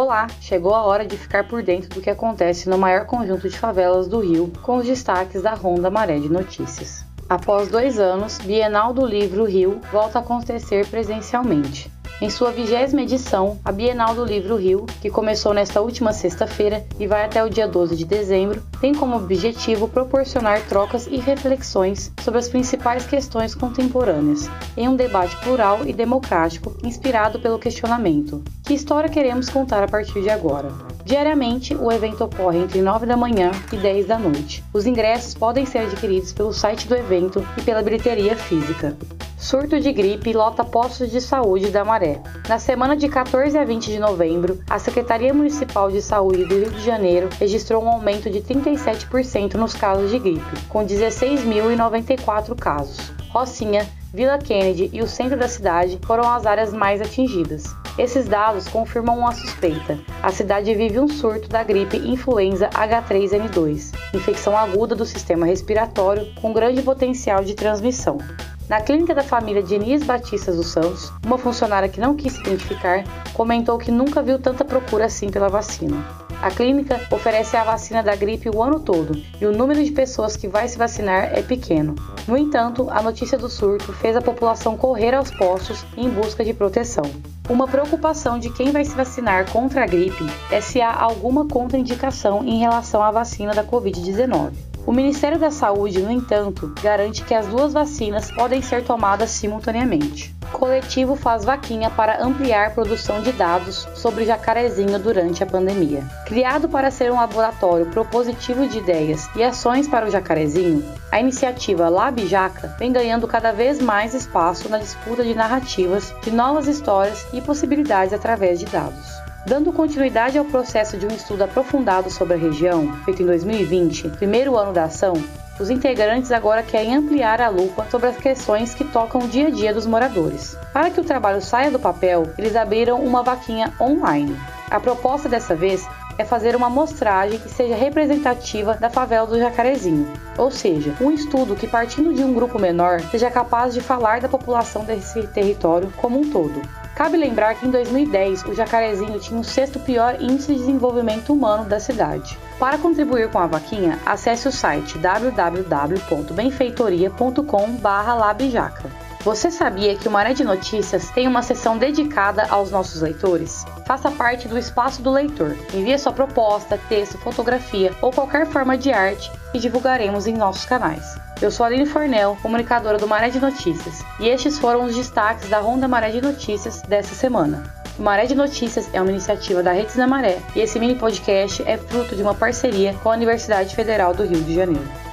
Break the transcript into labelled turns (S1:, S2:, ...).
S1: Olá, chegou a hora de ficar por dentro do que acontece no maior conjunto de favelas do Rio, com os destaques da Ronda Maré de Notícias. Após dois anos, Bienal do Livro Rio volta a acontecer presencialmente. Em sua vigésima edição, a Bienal do Livro Rio, que começou nesta última sexta-feira e vai até o dia 12 de dezembro, tem como objetivo proporcionar trocas e reflexões sobre as principais questões contemporâneas, em um debate plural e democrático inspirado pelo questionamento: que história queremos contar a partir de agora? Diariamente, o evento ocorre entre 9 da manhã e 10 da noite. Os ingressos podem ser adquiridos pelo site do evento e pela bilheteria física. Surto de gripe lota postos de saúde da Maré. Na semana de 14 a 20 de novembro, a Secretaria Municipal de Saúde do Rio de Janeiro registrou um aumento de 37% nos casos de gripe, com 16.094 casos. Rocinha, Vila Kennedy e o centro da cidade foram as áreas mais atingidas. Esses dados confirmam uma suspeita. A cidade vive um surto da gripe influenza H3N2, infecção aguda do sistema respiratório com grande potencial de transmissão. Na clínica da família Diniz Batista dos Santos, uma funcionária que não quis se identificar comentou que nunca viu tanta procura assim pela vacina. A clínica oferece a vacina da gripe o ano todo e o número de pessoas que vai se vacinar é pequeno. No entanto, a notícia do surto fez a população correr aos postos em busca de proteção. Uma preocupação de quem vai se vacinar contra a gripe é se há alguma contraindicação em relação à vacina da Covid-19. O Ministério da Saúde, no entanto, garante que as duas vacinas podem ser tomadas simultaneamente. Coletivo faz vaquinha para ampliar produção de dados sobre jacarezinho durante a pandemia. Criado para ser um laboratório propositivo de ideias e ações para o jacarezinho, a iniciativa Lab Jaca vem ganhando cada vez mais espaço na disputa de narrativas, de novas histórias e possibilidades através de dados. Dando continuidade ao processo de um estudo aprofundado sobre a região, feito em 2020, primeiro ano da ação, os integrantes agora querem ampliar a lupa sobre as questões que tocam o dia a dia dos moradores. Para que o trabalho saia do papel, eles abriram uma vaquinha online. A proposta dessa vez é fazer uma amostragem que seja representativa da favela do Jacarezinho, ou seja, um estudo que, partindo de um grupo menor, seja capaz de falar da população desse território como um todo. Cabe lembrar que em 2010 o Jacarezinho tinha o sexto pior índice de desenvolvimento humano da cidade. Para contribuir com a vaquinha, acesse o site www.benfeitoria.com/labjaca. Você sabia que o Maré de Notícias tem uma seção dedicada aos nossos leitores? Faça parte do espaço do leitor. Envie sua proposta, texto, fotografia ou qualquer forma de arte e divulgaremos em nossos canais. Eu sou Aline Fornel, comunicadora do Maré de Notícias, e estes foram os destaques da Ronda Maré de Notícias dessa semana. O Maré de Notícias é uma iniciativa da Redes da Maré e esse mini podcast é fruto de uma parceria com a Universidade Federal do Rio de Janeiro.